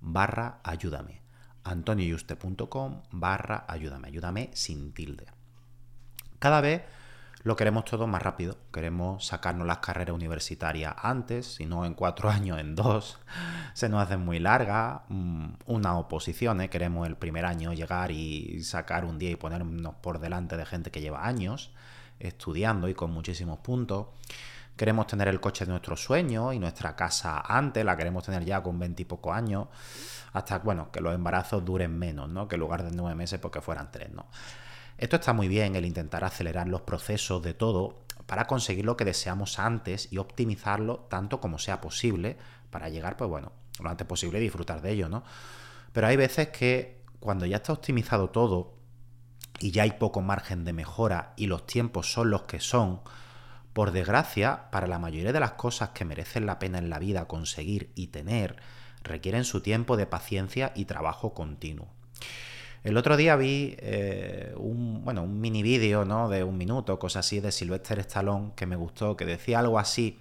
barra ayúdame. antonioyuste.com barra ayúdame. Ayúdame sin tilde. Cada vez lo queremos todo más rápido. Queremos sacarnos las carreras universitarias antes, si no en cuatro años, en dos. Se nos hace muy larga. Mm, una oposición, ¿eh? queremos el primer año llegar y sacar un día y ponernos por delante de gente que lleva años estudiando y con muchísimos puntos. Queremos tener el coche de nuestros sueños y nuestra casa antes, la queremos tener ya con veintipocos años, hasta bueno, que los embarazos duren menos, ¿no? Que en lugar de nueve meses, porque pues fueran tres, ¿no? Esto está muy bien, el intentar acelerar los procesos de todo para conseguir lo que deseamos antes y optimizarlo tanto como sea posible para llegar, pues bueno, lo antes posible y disfrutar de ello, ¿no? Pero hay veces que cuando ya está optimizado todo y ya hay poco margen de mejora y los tiempos son los que son, por desgracia, para la mayoría de las cosas que merecen la pena en la vida conseguir y tener, requieren su tiempo de paciencia y trabajo continuo. El otro día vi eh, un, bueno, un mini vídeo ¿no? de un minuto, cosa así, de Sylvester Stallone, que me gustó, que decía algo así,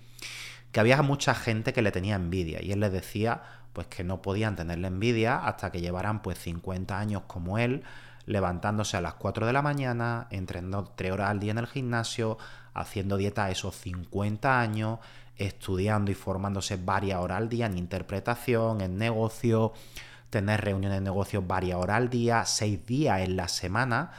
que había mucha gente que le tenía envidia, y él les decía pues que no podían tenerle envidia hasta que llevaran pues 50 años como él, levantándose a las 4 de la mañana, entrenando 3 horas al día en el gimnasio, haciendo dieta esos 50 años, estudiando y formándose varias horas al día en interpretación, en negocio, tener reuniones de negocios varias horas al día, 6 días en la semana,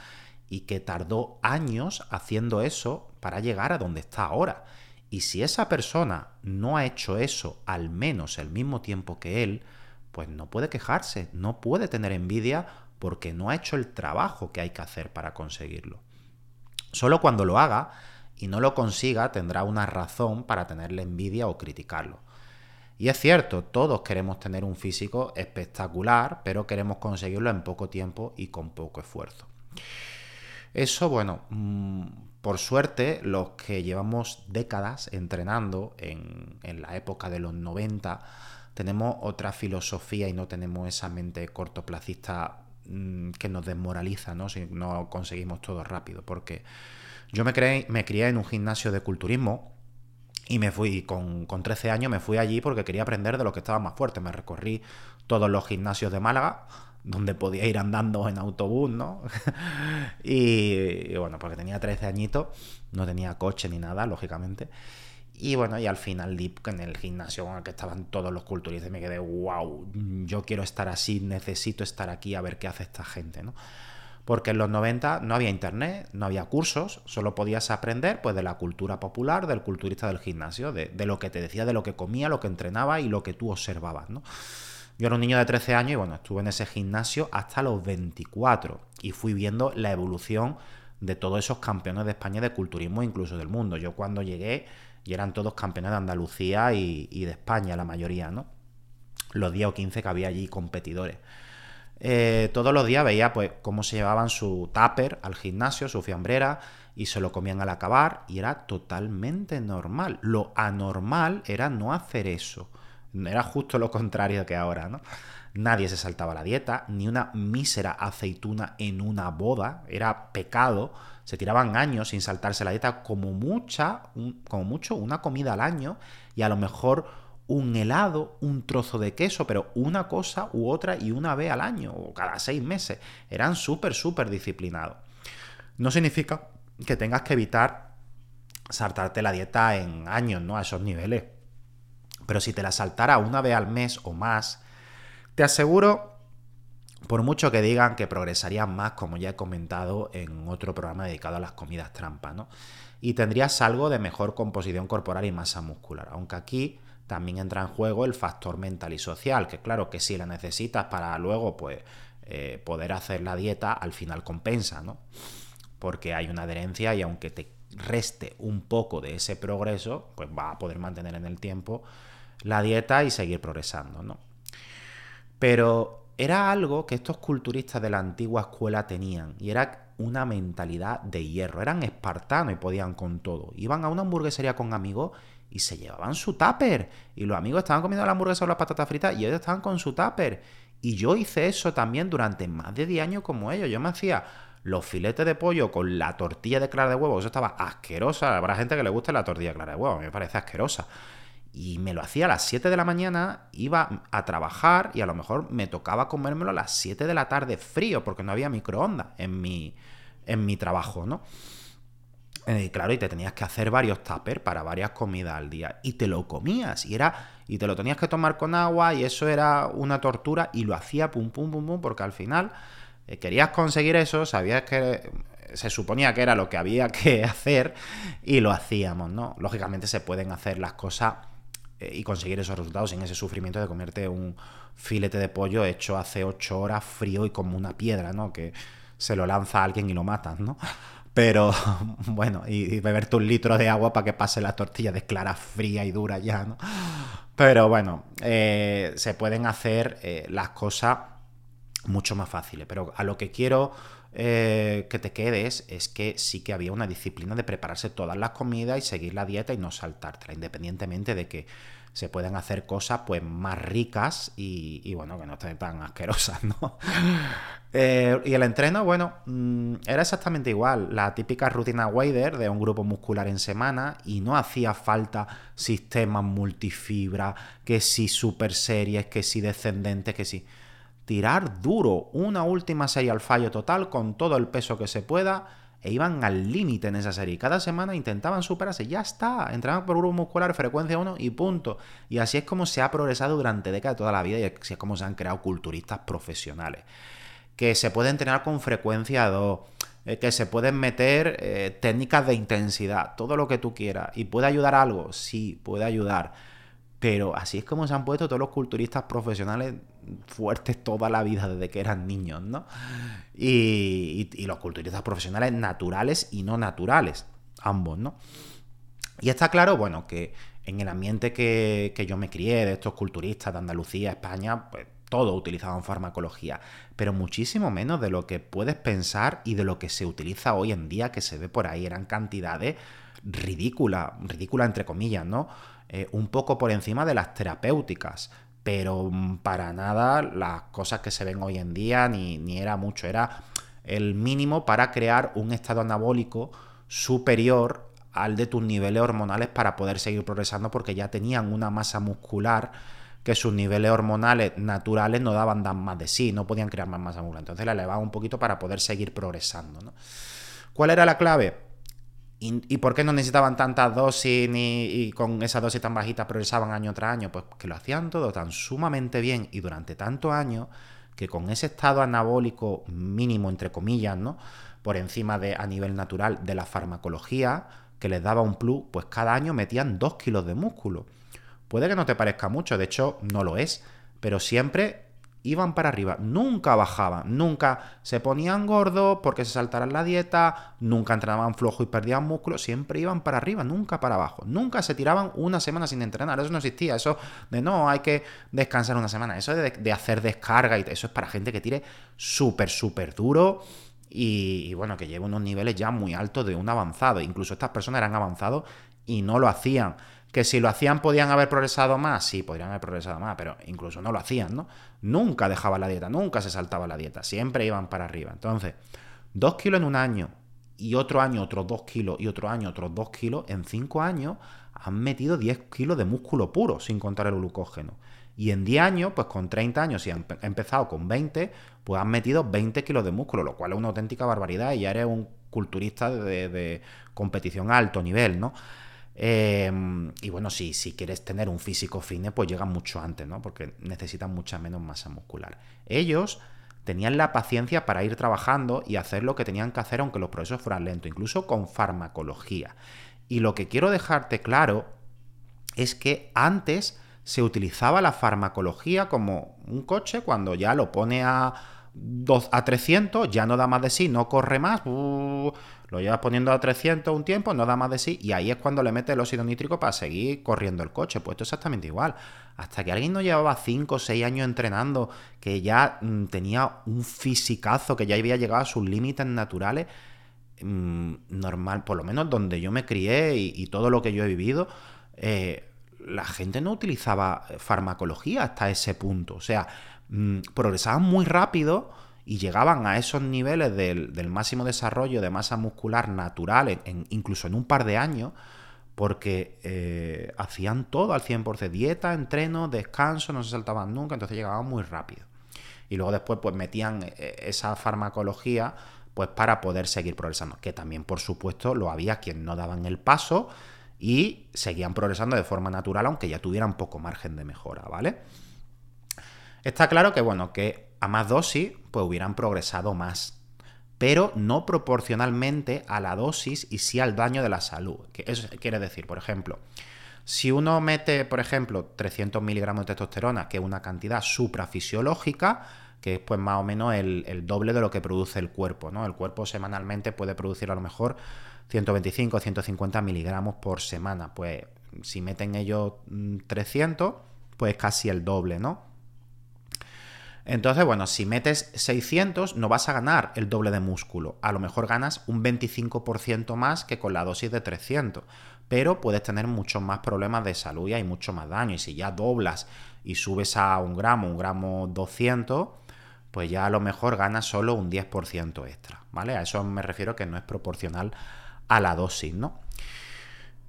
y que tardó años haciendo eso para llegar a donde está ahora. Y si esa persona no ha hecho eso al menos el mismo tiempo que él, pues no puede quejarse, no puede tener envidia porque no ha hecho el trabajo que hay que hacer para conseguirlo. Solo cuando lo haga y no lo consiga tendrá una razón para tenerle envidia o criticarlo. Y es cierto, todos queremos tener un físico espectacular, pero queremos conseguirlo en poco tiempo y con poco esfuerzo. Eso, bueno, mm, por suerte, los que llevamos décadas entrenando en, la época de los 90, tenemos otra filosofía y no tenemos esa mente cortoplacista Mm, que nos desmoraliza, ¿no? Si no conseguimos todo rápido. Porque yo me, creé, me crié en un gimnasio de culturismo y me fui, con, con 13 años me fui allí porque quería aprender de lo que estaba más fuerte. Me recorrí todos los gimnasios de Málaga, donde podía ir andando en autobús, ¿no? y, y, bueno, porque tenía 13 añitos, no tenía coche ni nada, lógicamente. Y bueno, y al final en el gimnasio con el que estaban todos los culturistas me quedé, wow, yo quiero estar así, necesito estar aquí a ver qué hace esta gente, ¿no? Porque en los 90 no había internet, no había cursos, solo podías aprender pues de la cultura popular, del culturista del gimnasio, de, lo que te decía, de lo que comía, lo que entrenaba y lo que tú observabas, ¿no? Yo era un niño de 13 años y bueno, estuve en ese gimnasio hasta los 24 y fui viendo la evolución de todos esos campeones de España de culturismo, incluso del mundo. Yo cuando llegué y eran todos campeones de Andalucía y, de España, la mayoría, ¿no? Los 10 o 15 que había allí competidores. Eh, todos los días veía pues cómo se llevaban su tupper al gimnasio, su fiambrera, y se lo comían al acabar, y era totalmente normal. Lo anormal era no hacer eso. Era justo lo contrario que ahora, ¿no? nadie se saltaba la dieta, ni una mísera aceituna en una boda, era pecado, se tiraban años sin saltarse la dieta, como mucha, como mucho una comida al año y a lo mejor un helado, un trozo de queso, pero una cosa u otra y una vez al año o cada seis meses. Eran súper, súper disciplinados. No significa que tengas que evitar saltarte la dieta en años, ¿no? A esos niveles. Pero si te la saltara una vez al mes o más, te aseguro, por mucho que digan que progresarías más, como ya he comentado en otro programa dedicado a las comidas trampa, ¿no? Y tendrías algo de mejor composición corporal y masa muscular. Aunque aquí también entra en juego el factor mental y social, que claro que si la necesitas para luego pues eh, poder hacer la dieta, al final compensa, ¿no? Porque hay una adherencia y aunque te reste un poco de ese progreso, pues va a poder mantener en el tiempo la dieta y seguir progresando, ¿no? Pero era algo que estos culturistas de la antigua escuela tenían y era una mentalidad de hierro. Eran espartanos y podían con todo. Iban a una hamburguesería con amigos y se llevaban su tupper. Y los amigos estaban comiendo la hamburguesa o las patatas fritas y ellos estaban con su tupper. Y yo hice eso también durante más de 10 años como ellos. Yo me hacía los filetes de pollo con la tortilla de clara de huevo. Eso estaba asquerosa. Habrá gente que le guste la tortilla de clara de huevo. A mí me parece asquerosa. Y me lo hacía a las 7 de la mañana, iba a trabajar y a lo mejor me tocaba comérmelo a las 7 de la tarde frío porque no había microondas en mi, en mi trabajo, ¿no? Eh, claro, y te tenías que hacer varios tuppers para varias comidas al día. Y te lo comías. Y era. Y te lo tenías que tomar con agua. Y eso era una tortura. Y lo hacía pum pum pum pum. Porque al final eh, querías conseguir eso. Sabías que. Se suponía que era lo que había que hacer. Y lo hacíamos, ¿no? Lógicamente se pueden hacer las cosas eh, y conseguir esos resultados sin ese sufrimiento de comerte un filete de pollo hecho hace ocho horas frío y como una piedra, ¿no? Que se lo lanza a alguien y lo matas, ¿no? Pero bueno, y, beberte un litro de agua para que pase la tortilla de clara fría y dura ya, ¿no? Pero bueno, eh, se pueden hacer eh, las cosas mucho más fáciles. Pero a lo que quiero eh, que te quedes es que sí que había una disciplina de prepararse todas las comidas y seguir la dieta y no saltártela, independientemente de que se pueden hacer cosas pues más ricas y, bueno, que no estén tan asquerosas, ¿no? Eh, y el entreno, bueno, mm, era exactamente igual, la típica rutina Wader de un grupo muscular en semana y no hacía falta sistemas multifibra, que si super series, que si descendentes, que si... Tirar duro, una última serie al fallo total con todo el peso que se pueda e iban al límite en esa serie. Cada semana intentaban superarse, ya está, entraban por grupo muscular, frecuencia 1 y punto. Y así es como se ha progresado durante décadas toda la vida y así es como se han creado culturistas profesionales. Que se pueden entrenar con frecuencia 2, eh, que se pueden meter eh, técnicas de intensidad, todo lo que tú quieras. ¿Y puede ayudar algo? Sí, puede ayudar pero así es como se han puesto todos los culturistas profesionales fuertes toda la vida desde que eran niños, ¿no? Y, los culturistas profesionales naturales y no naturales, ambos, ¿no? Y está claro, bueno, que en el ambiente que, yo me crié, de estos culturistas de Andalucía, España, pues todos utilizaban farmacología, pero muchísimo menos de lo que puedes pensar y de lo que se utiliza hoy en día, que se ve por ahí, eran cantidades ridículas, ridículas entre comillas, ¿no? Eh, un poco por encima de las terapéuticas, pero mm, para nada las cosas que se ven hoy en día, ni, ni era mucho, era el mínimo para crear un estado anabólico superior al de tus niveles hormonales para poder seguir progresando porque ya tenían una masa muscular que sus niveles hormonales naturales no daban más de sí, no podían crear más masa muscular. Entonces la elevaban un poquito para poder seguir progresando. ¿no? ¿Cuál era la clave? ¿Y, por qué no necesitaban tantas dosis ni, con esas dosis tan bajitas progresaban año tras año? Pues que lo hacían todo tan sumamente bien y durante tantos años que con ese estado anabólico mínimo, entre comillas, ¿no? Por encima de, a nivel natural, de la farmacología, que les daba un plus, pues cada año metían dos kilos de músculo. Puede que no te parezca mucho, de hecho no lo es, pero siempre iban para arriba, nunca bajaban, nunca se ponían gordos porque se saltaran la dieta, nunca entrenaban flojo y perdían músculo, siempre iban para arriba, nunca para abajo, nunca se tiraban una semana sin entrenar, eso no existía, eso de no, hay que descansar una semana, eso de, hacer descarga y eso es para gente que tire súper, súper duro. Y, y, bueno, que lleva unos niveles ya muy altos de un avanzado. Incluso estas personas eran avanzados y no lo hacían. Que si lo hacían podían haber progresado más, sí, podrían haber progresado más, pero incluso no lo hacían, ¿no? Nunca dejaban la dieta, nunca se saltaba la dieta, siempre iban para arriba. Entonces, dos kilos en un año y otro año otros dos kilos y otro año otros dos kilos, en cinco años han metido 10 kilos de músculo puro, sin contar el glucógeno. Y en 10 años, pues con 30 años, si han empezado con 20, pues han metido 20 kilos de músculo, lo cual es una auténtica barbaridad y ya eres un culturista de, competición a alto nivel, ¿no? Em, y bueno, si, si quieres tener un físico fitness, pues llegan mucho antes, ¿no? Porque necesitan mucha menos masa muscular. Ellos tenían la paciencia para ir trabajando y hacer lo que tenían que hacer aunque los procesos fueran lentos, incluso con farmacología. Y lo que quiero dejarte claro es que antes se utilizaba la farmacología como un coche cuando ya lo pone a, a 300, ya no da más de sí, no corre más, lo llevas poniendo a 300 un tiempo, no da más de sí, y ahí es cuando le metes el óxido nítrico para seguir corriendo el coche. Pues esto es exactamente igual. Hasta que alguien no llevaba 5 o 6 años entrenando, que ya mm, tenía un fisicazo, que ya había llegado a sus límites naturales, Mm, normal, por lo menos donde yo me crié y, todo lo que yo he vivido, eh, la gente no utilizaba farmacología hasta ese punto. O sea, mm, progresaban muy rápido y llegaban a esos niveles del, máximo desarrollo de masa muscular natural, incluso en un par de años, porque eh, hacían todo al 100%, dieta, entreno, descanso, no se saltaban nunca, entonces llegaban muy rápido. Y luego después pues metían eh, esa farmacología pues para poder seguir progresando. Que también, por supuesto, lo había quien no daban el paso y seguían progresando de forma natural, aunque ya tuvieran poco margen de mejora, ¿vale? Está claro que, bueno, que a más dosis, pues hubieran progresado más, pero no proporcionalmente a la dosis y sí al daño de la salud. Eso quiere decir, por ejemplo, si uno mete, por ejemplo, 300 miligramos de testosterona, que es una cantidad suprafisiológica, que es pues más o menos el, doble de lo que produce el cuerpo. ¿no? El cuerpo semanalmente puede producir a lo mejor 125 o 150 miligramos por semana. Pues si meten ellos 300, mm, pues casi el doble, ¿no? Entonces, bueno, si metes 600 no vas a ganar el doble de músculo. A lo mejor ganas un 25% más que con la dosis de 300. Pero puedes tener muchos más problemas de salud y hay mucho más daño. Y si ya doblas y subes a un gramo, un gramo 200, pues ya a lo mejor gana solo un 10% extra, ¿vale? A eso me refiero que no es proporcional a la dosis, ¿no?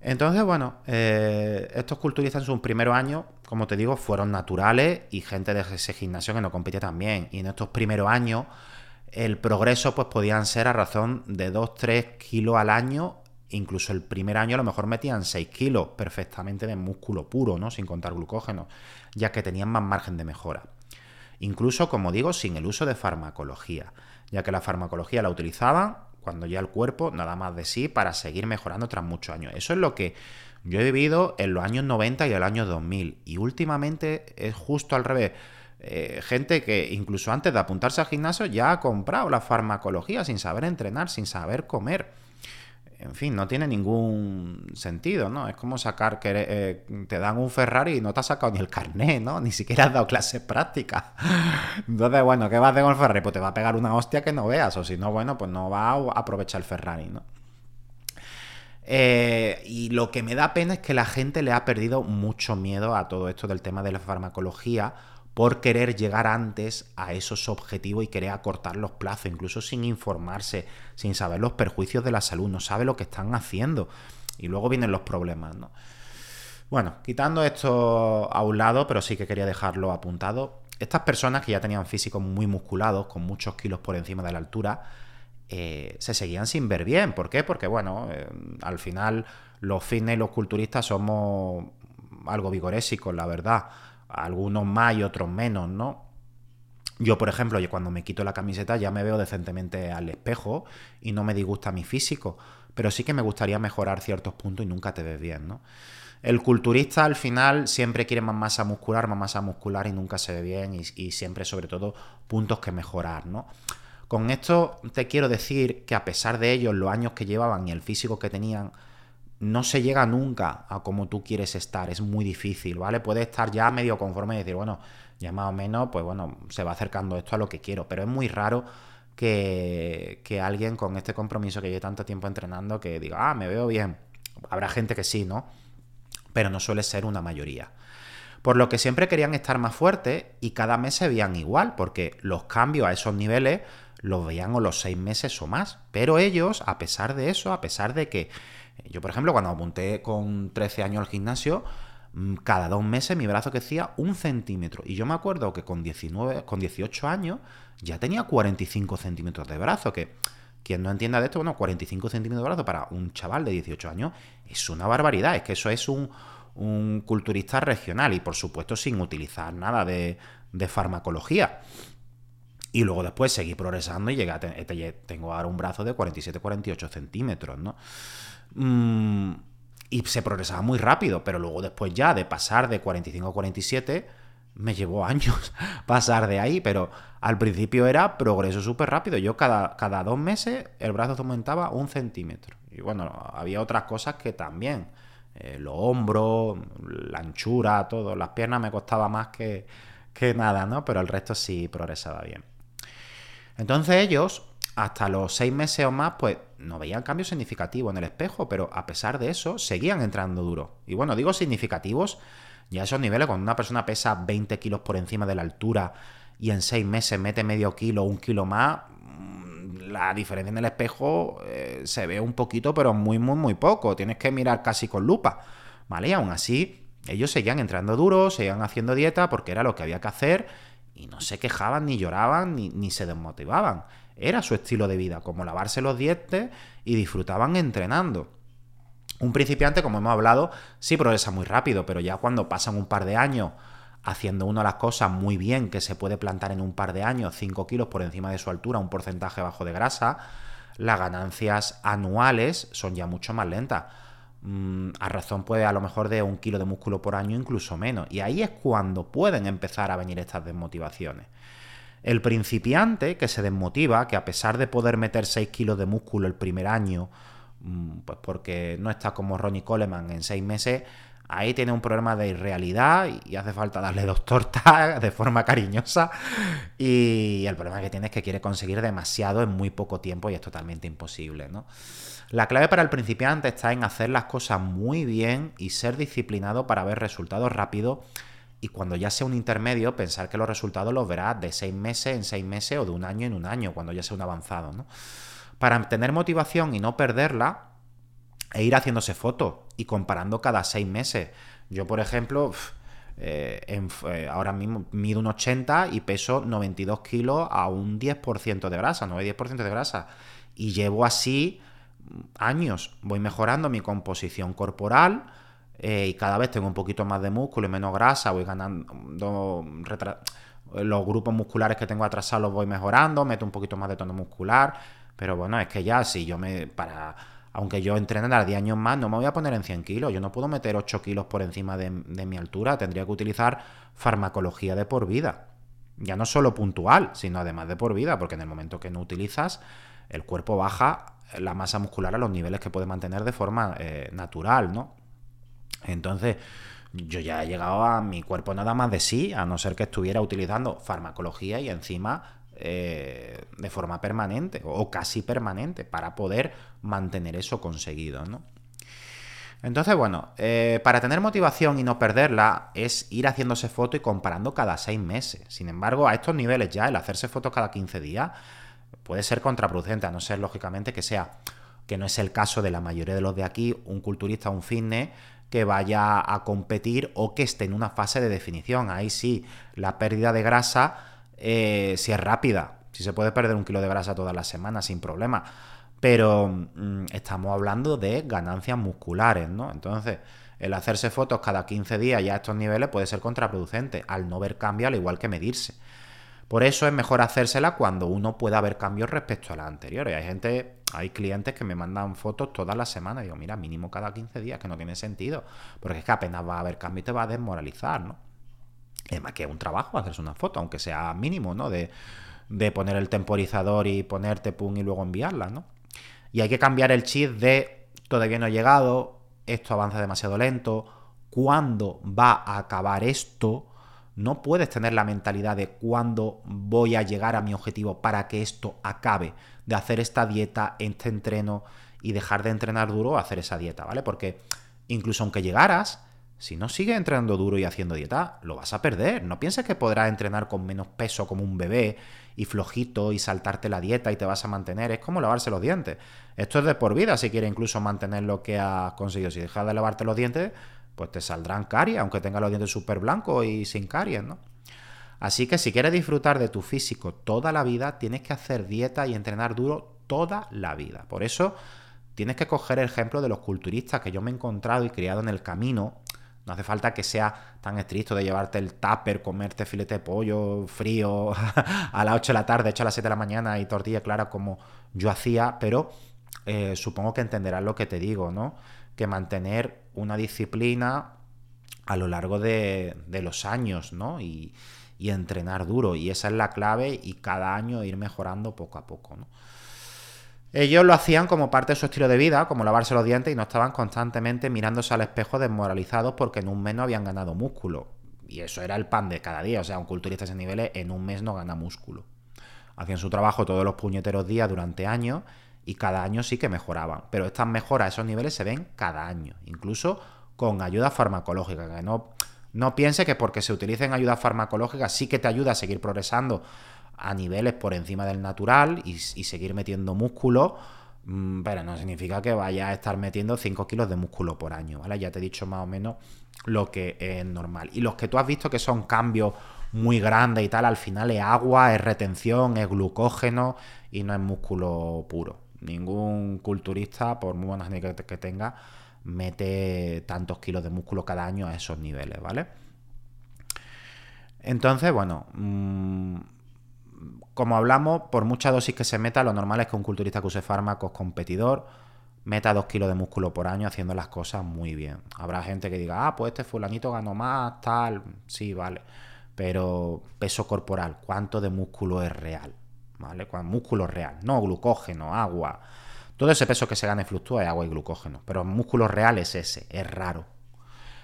Entonces, bueno, eh, estos culturistas en sus primeros años, como te digo, fueron naturales y gente de ese gimnasio que no compite también. Y en estos primeros años, el progreso pues podían ser a razón de 2-3 kilos al año. Incluso el primer año a lo mejor metían 6 kilos perfectamente de músculo puro, ¿no? Sin contar glucógeno, ya que tenían más margen de mejora incluso, como digo, sin el uso de farmacología, ya que la farmacología la utilizaban cuando ya el cuerpo nada más de sí para seguir mejorando tras muchos años. Eso es lo que yo he vivido en los años 90 y el año 2000 y últimamente es justo al revés. Eh, gente que incluso antes de apuntarse al gimnasio ya ha comprado la farmacología sin saber entrenar, sin saber comer en fin, no tiene ningún sentido, ¿no? Es como sacar que eh, te dan un Ferrari y no te has sacado ni el carné, ¿no? Ni siquiera has dado clases prácticas. Entonces, bueno, ¿qué vas a hacer con el Ferrari? Pues te va a pegar una hostia que no veas, o si no, bueno, pues no va a aprovechar el Ferrari, ¿no? Eh, y lo que me da pena es que la gente le ha perdido mucho miedo a todo esto del tema de la farmacología por querer llegar antes a esos objetivos y querer acortar los plazos, incluso sin informarse, sin saber los perjuicios de la salud, no sabe lo que están haciendo. Y luego vienen los problemas, ¿no? Bueno, quitando esto a un lado, pero sí que quería dejarlo apuntado, estas personas que ya tenían físicos muy musculados, con muchos kilos por encima de la altura, eh, se seguían sin ver bien. ¿Por qué? Porque, bueno, eh, al final los fitness y los culturistas somos algo vigorésicos, la verdad algunos más y otros menos, ¿no? Yo, por ejemplo, cuando me quito la camiseta ya me veo decentemente al espejo y no me disgusta mi físico, pero sí que me gustaría mejorar ciertos puntos y nunca te ves bien, ¿no? El culturista al final siempre quiere más masa muscular, más masa muscular y nunca se ve bien y, y siempre sobre todo puntos que mejorar, ¿no? Con esto te quiero decir que a pesar de ellos, los años que llevaban y el físico que tenían, no se llega nunca a como tú quieres estar, es muy difícil, ¿vale? Puedes estar ya medio conforme y decir, bueno, ya más o menos, pues bueno, se va acercando esto a lo que quiero, pero es muy raro que, que alguien con este compromiso que lleve tanto tiempo entrenando que diga, ah, me veo bien. Habrá gente que sí, ¿no? pero no suele ser una mayoría. Por lo que siempre querían estar más fuertes y cada mes se veían igual, porque los cambios a esos niveles los veían o los seis meses o más. Pero ellos, a pesar de eso, a pesar de que yo, por ejemplo, cuando apunté con 13 años al gimnasio, mm, cada dos meses mi brazo crecía un centímetro. Y yo me acuerdo que con 19, con 18 años ya tenía 45 centímetros de brazo, que quien no entienda de esto, bueno, 45 centímetros de brazo para un chaval de 18 años es una barbaridad. Es que eso es un, un culturista regional y por supuesto sin utilizar nada de, de farmacología. Y luego después seguí progresando y llegué a tengo ahora un brazo de 47-48 centímetros, ¿no? Mm, y se progresaba muy rápido, pero luego después ya de pasar de 45 a 47 me llevó años pasar de ahí, pero al principio era progreso súper rápido. Yo cada, cada dos meses el brazo aumentaba un centímetro. Y bueno, había otras cosas que también. Eh, los hombros, la anchura, todo. Las piernas me costaba más que, que nada, ¿no? Pero el resto sí progresaba bien. Entonces ellos, hasta los seis meses o más, pues no veían cambios significativos en el espejo, pero a pesar de eso, seguían entrando duro. Y bueno, digo significativos, ya esos niveles, cuando una persona pesa 20 kilos por encima de la altura y en seis meses mete medio kilo un kilo más, mm, la diferencia en el espejo eh, se ve un poquito, pero muy, muy, muy poco. Tienes que mirar casi con lupa. ¿Vale? Y aún así, ellos seguían entrando duros, seguían haciendo dieta porque era lo que había que hacer y no se quejaban, ni lloraban, ni, se desmotivaban. Era su estilo de vida, como lavarse los dientes y disfrutaban entrenando. Un principiante, como hemos hablado, sí progresa muy rápido, pero ya cuando pasan un par de años haciendo de las cosas muy bien, que se puede plantar en un par de años 5 kilos por encima de su altura, un porcentaje bajo de grasa, las ganancias anuales son ya mucho más lentas. Mm, a razón puede a lo mejor de un kilo de músculo por año, incluso menos. Y ahí es cuando pueden empezar a venir estas desmotivaciones. El principiante que se desmotiva, que a pesar de poder meter 6 kilos de músculo el primer año, mm, pues porque no está como Ronnie Coleman en 6 meses, ahí tiene un problema de irrealidad y hace falta darle dos tortas de forma cariñosa. Y el problema que tiene es que quiere conseguir demasiado en muy poco tiempo y es totalmente imposible, ¿no? La clave para el principiante está en hacer las cosas muy bien y ser disciplinado para ver resultados rápidos y cuando ya sea un intermedio pensar que los resultados los verás de seis meses en seis meses o de un año en un año cuando ya sea un avanzado. ¿no? Para tener motivación y no perderla e ir haciéndose fotos y comparando cada seis meses. Yo, por ejemplo, eh, eh, ahora mismo mido un 80 y peso 92 kilos a un 10% de grasa, 9-10% de grasa. Y llevo así años voy mejorando mi composición corporal eh, y cada vez tengo un poquito más de músculo y menos grasa, voy ganando los grupos musculares que tengo atrasados los voy mejorando, meto un poquito más de tono muscular, pero bueno, es que ya si yo me para aunque yo entrene a 10 años más, no me voy a poner en 100 kilos. Yo no puedo meter 8 kilos por encima de, de, mi altura. Tendría que utilizar farmacología de por vida. Ya no solo puntual, sino además de por vida, porque en el momento que no utilizas, el cuerpo baja la masa muscular a los niveles que puede mantener de forma eh, natural, ¿no? Entonces, yo ya he llegado a mi cuerpo nada más de sí, a no ser que estuviera utilizando farmacología y encima eh, de forma permanente o casi permanente para poder mantener eso conseguido, ¿no? Entonces, bueno, eh, para tener motivación y no perderla es ir haciéndose fotos y comparando cada seis meses. Sin embargo, a estos niveles ya, el hacerse fotos cada 15 días, puede ser contraproducente, a no ser lógicamente que sea, que no es el caso de la mayoría de los de aquí, un culturista un fitness que vaya a competir o que esté en una fase de definición. Ahí sí, la pérdida de grasa, eh, si es rápida, si se puede perder un kilo de grasa todas las semanas sin problema. Pero mm, estamos hablando de ganancias musculares, ¿no? Entonces, el hacerse fotos cada 15 días ya a estos niveles puede ser contraproducente, al no ver cambio, al igual que medirse. Por eso es mejor hacérsela cuando uno pueda ver cambios respecto a las anteriores. Hay gente, hay clientes que me mandan fotos todas las semanas y digo, mira, mínimo cada 15 días, que no tiene sentido. Porque es que apenas va a haber cambio y te va a desmoralizar, ¿no? Es más que un trabajo hacerse una foto, aunque sea mínimo, ¿no? De, de poner el temporizador y ponerte pum y luego enviarla, ¿no? Y hay que cambiar el chip de todavía no he llegado, esto avanza demasiado lento, ¿cuándo va a acabar esto? No puedes tener la mentalidad de cuándo voy a llegar a mi objetivo para que esto acabe, de hacer esta dieta, este entreno y dejar de entrenar duro o hacer esa dieta, ¿vale? Porque incluso aunque llegaras, Si no sigues entrenando duro y haciendo dieta, lo vas a perder. No pienses que podrás entrenar con menos peso como un bebé y flojito y saltarte la dieta y te vas a mantener. Es como lavarse los dientes. Esto es de por vida si quieres incluso mantener lo que has conseguido. Si dejas de lavarte los dientes, pues te saldrán caries, aunque tengas los dientes súper blancos y sin caries, ¿no? Así que si quieres disfrutar de tu físico toda la vida, tienes que hacer dieta y entrenar duro toda la vida. Por eso tienes que coger el ejemplo de los culturistas que yo me he encontrado y criado en el camino no hace falta que sea tan estricto de llevarte el tupper, comerte filete de pollo frío a las 8 de la tarde, hecho a las 7 de la mañana y tortilla clara como yo hacía, pero eh, supongo que entenderás lo que te digo, ¿no? Que mantener una disciplina a lo largo de, los años, ¿no? Y, entrenar duro. Y esa es la clave y cada año ir mejorando poco a poco, ¿no? Ellos lo hacían como parte de su estilo de vida, como lavarse los dientes, y no estaban constantemente mirándose al espejo desmoralizados porque en un mes no habían ganado músculo. Y eso era el pan de cada día. O sea, un culturista de ese nivel en un mes no gana músculo. Hacían su trabajo todos los puñeteros días durante años y cada año sí que mejoraban. Pero estas mejoras esos niveles se ven cada año, incluso con ayuda farmacológica. Que no, no piense que porque se utilicen ayudas farmacológicas sí que te ayuda a seguir progresando a niveles por encima del natural y, seguir metiendo músculo, mm, pero no significa que vaya a estar metiendo 5 kilos de músculo por año, ¿vale? Ya te he dicho más o menos lo que es normal. Y los que tú has visto que son cambios muy grandes y tal, al final es agua, es retención, es glucógeno y no es músculo puro. Ningún culturista, por muy buenas que, que tenga, mete tantos kilos de músculo cada año a esos niveles, ¿vale? Entonces, bueno, mmm, como hablamos, por mucha dosis que se meta, lo normal es que un culturista que use fármacos competidor meta 2 kilos de músculo por año haciendo las cosas muy bien. Habrá gente que diga, ah, pues este fulanito ganó más, tal, sí, vale. Pero peso corporal, ¿cuánto de músculo es real? Músculo real, no glucógeno, agua. Todo ese peso que se gane fluctúa es agua y glucógeno, pero músculo real es ese, es raro.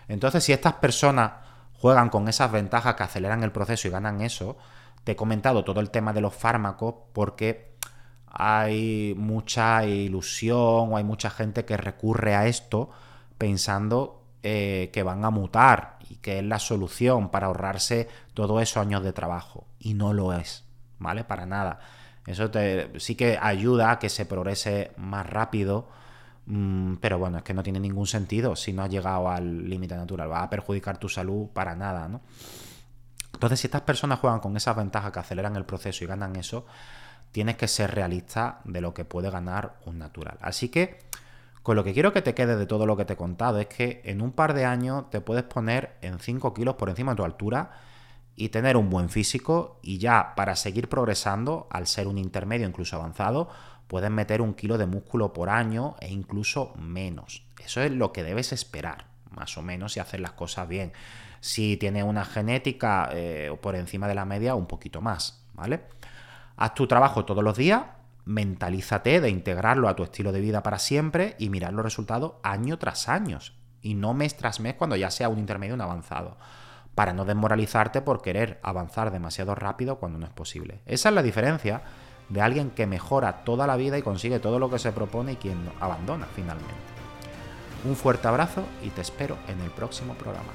Entonces, si estas personas juegan con esas ventajas que aceleran el proceso y ganan eso, te he comentado todo el tema de los fármacos porque hay mucha ilusión o hay mucha gente que recurre a esto pensando eh, que van a mutar y que es la solución para ahorrarse todos esos años de trabajo. Y no lo es, ¿vale? Para nada. Eso te, sí que ayuda a que se progrese más rápido, mm, pero bueno, es que no tiene ningún sentido si no has llegado al límite natural. Va a perjudicar tu salud para nada, ¿no? Entonces, si estas personas juegan con esas ventajas que aceleran el proceso y ganan eso, tienes que ser realista de lo que puede ganar un natural. Así que, con lo que quiero que te quede de todo lo que te he contado es que en un par de años te puedes poner en 5 kilos por encima de tu altura y tener un buen físico y ya para seguir progresando, al ser un intermedio incluso avanzado, puedes meter un kilo de músculo por año e incluso menos. Eso es lo que debes esperar, más o menos, y hacer las cosas bien si tiene una genética eh, por encima de la media, un poquito más, ¿vale? Haz tu trabajo todos los días, mentalízate de integrarlo a tu estilo de vida para siempre y mirar los resultados año tras año y no mes tras mes cuando ya sea un intermedio un avanzado, para no desmoralizarte por querer avanzar demasiado rápido cuando no es posible. Esa es la diferencia de alguien que mejora toda la vida y consigue todo lo que se propone y quien abandona finalmente. Un fuerte abrazo y te espero en el próximo programa.